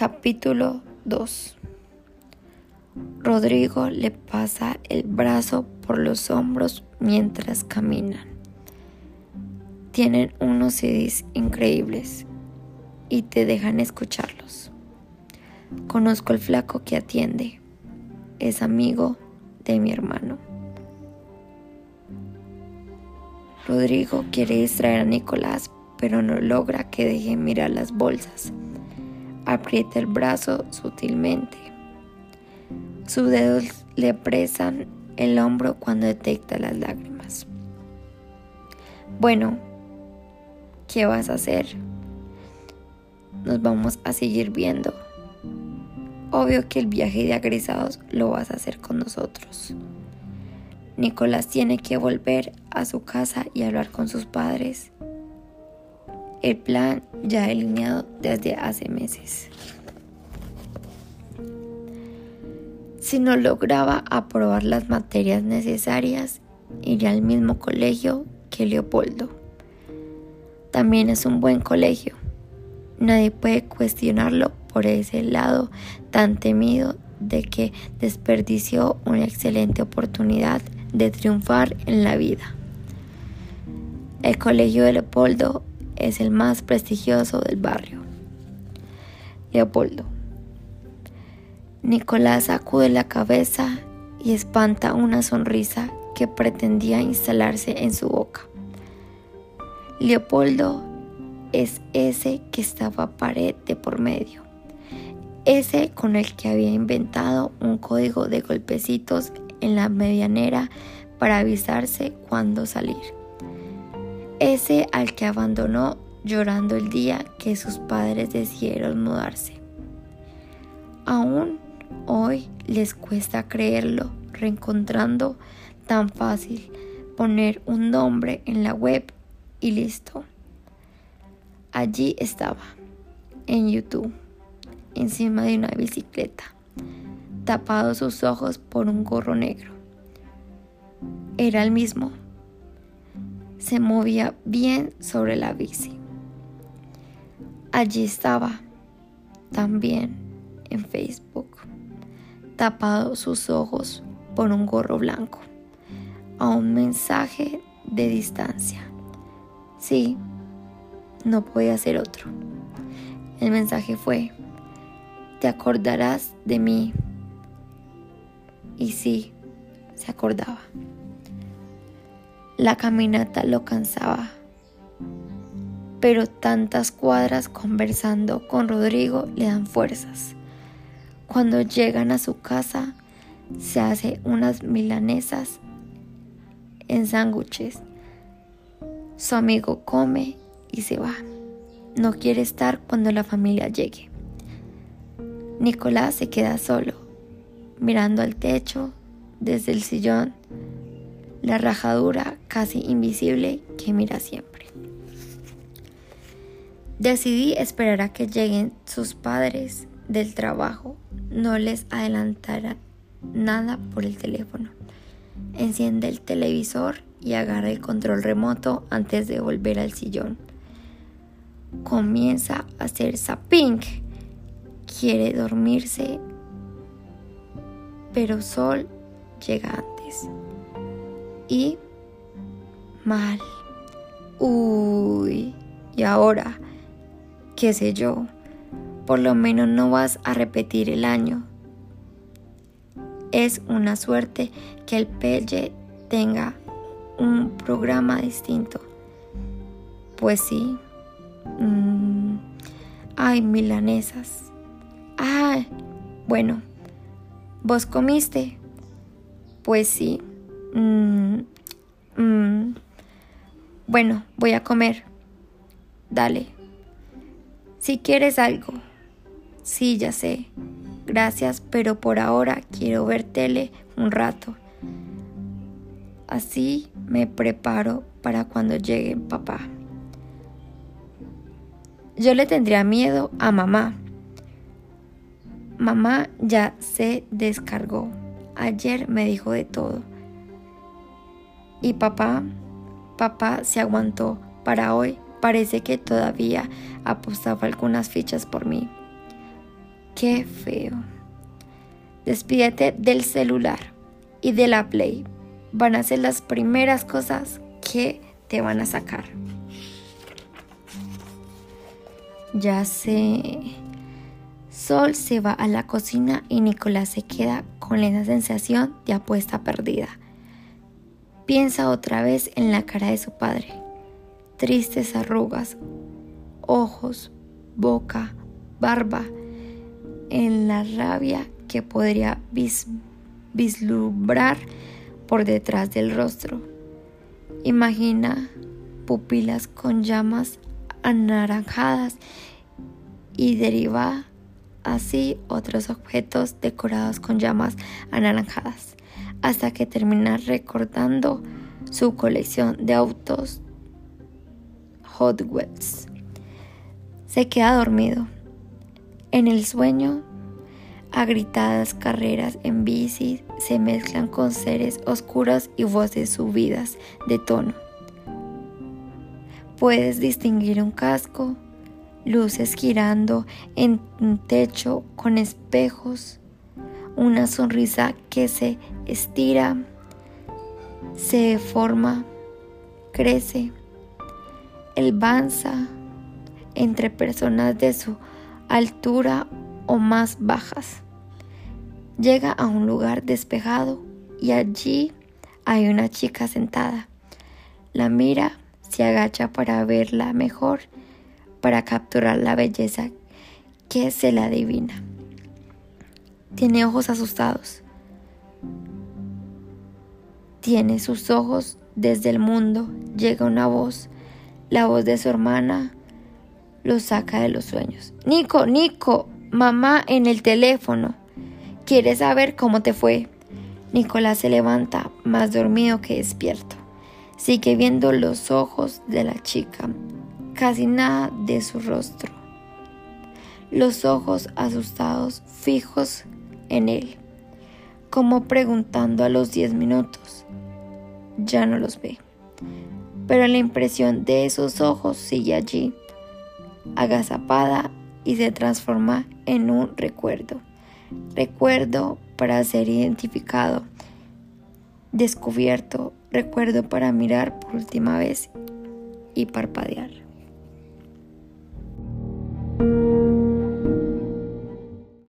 Capítulo 2 Rodrigo le pasa el brazo por los hombros mientras caminan. Tienen unos CDs increíbles y te dejan escucharlos. Conozco al flaco que atiende. Es amigo de mi hermano. Rodrigo quiere distraer a Nicolás, pero no logra que deje mirar las bolsas. Aprieta el brazo sutilmente. Sus dedos le presan el hombro cuando detecta las lágrimas. Bueno, ¿qué vas a hacer? Nos vamos a seguir viendo. Obvio que el viaje de agresados lo vas a hacer con nosotros. Nicolás tiene que volver a su casa y hablar con sus padres. El plan ya delineado desde hace meses. Si no lograba aprobar las materias necesarias, iría al mismo colegio que Leopoldo. También es un buen colegio. Nadie puede cuestionarlo por ese lado tan temido de que desperdició una excelente oportunidad de triunfar en la vida. El Colegio de Leopoldo es el más prestigioso del barrio. Leopoldo. Nicolás sacude la cabeza y espanta una sonrisa que pretendía instalarse en su boca. Leopoldo es ese que estaba pared de por medio, ese con el que había inventado un código de golpecitos en la medianera para avisarse cuándo salir. Ese al que abandonó llorando el día que sus padres decidieron mudarse. Aún hoy les cuesta creerlo, reencontrando tan fácil poner un nombre en la web y listo. Allí estaba, en YouTube, encima de una bicicleta tapado sus ojos por un gorro negro. Era el mismo. Se movía bien sobre la bici. Allí estaba, también en Facebook, tapado sus ojos por un gorro blanco, a un mensaje de distancia. Sí, no podía ser otro. El mensaje fue, te acordarás de mí y sí, se acordaba. La caminata lo cansaba, pero tantas cuadras conversando con Rodrigo le dan fuerzas. Cuando llegan a su casa, se hace unas milanesas en sándwiches. Su amigo come y se va. No quiere estar cuando la familia llegue. Nicolás se queda solo mirando al techo desde el sillón, la rajadura casi invisible que mira siempre. Decidí esperar a que lleguen sus padres del trabajo, no les adelantara nada por el teléfono. Enciende el televisor y agarra el control remoto antes de volver al sillón. Comienza a hacer zapping. Quiere dormirse pero Sol llega antes. Y mal. Uy, y ahora, qué sé yo, por lo menos no vas a repetir el año. Es una suerte que el Pelle tenga un programa distinto. Pues sí. Mm, ay, milanesas. Ay, bueno, ¿Vos comiste? Pues sí. Mm, mm. Bueno, voy a comer. Dale. Si quieres algo. Sí, ya sé. Gracias, pero por ahora quiero ver tele un rato. Así me preparo para cuando llegue papá. Yo le tendría miedo a mamá Mamá ya se descargó. Ayer me dijo de todo. Y papá, papá se aguantó. Para hoy parece que todavía apostaba algunas fichas por mí. Qué feo. Despídete del celular y de la Play. Van a ser las primeras cosas que te van a sacar. Ya sé. Sol se va a la cocina y Nicolás se queda con esa sensación de apuesta perdida. Piensa otra vez en la cara de su padre. Tristes arrugas, ojos, boca, barba, en la rabia que podría vislumbrar por detrás del rostro. Imagina pupilas con llamas anaranjadas y deriva así otros objetos decorados con llamas anaranjadas, hasta que termina recordando su colección de autos Hot Wheels. Se queda dormido. En el sueño, agritadas carreras en bici se mezclan con seres oscuros y voces subidas de tono. Puedes distinguir un casco, luces girando en un techo con espejos, una sonrisa que se estira, se deforma, crece, el banza entre personas de su altura o más bajas. Llega a un lugar despejado y allí hay una chica sentada. La mira, se agacha para verla mejor, para capturar la belleza que se la adivina. Tiene ojos asustados. Tiene sus ojos desde el mundo. Llega una voz, la voz de su hermana, lo saca de los sueños. Nico, Nico, mamá en el teléfono. ¿Quieres saber cómo te fue? Nicolás se levanta más dormido que despierto. Sigue viendo los ojos de la chica, casi nada de su rostro. Los ojos asustados fijos en él, como preguntando a los diez minutos. Ya no los ve, pero la impresión de esos ojos sigue allí, agazapada y se transforma en un recuerdo. Recuerdo para ser identificado, descubierto, recuerdo para mirar por última vez y parpadear.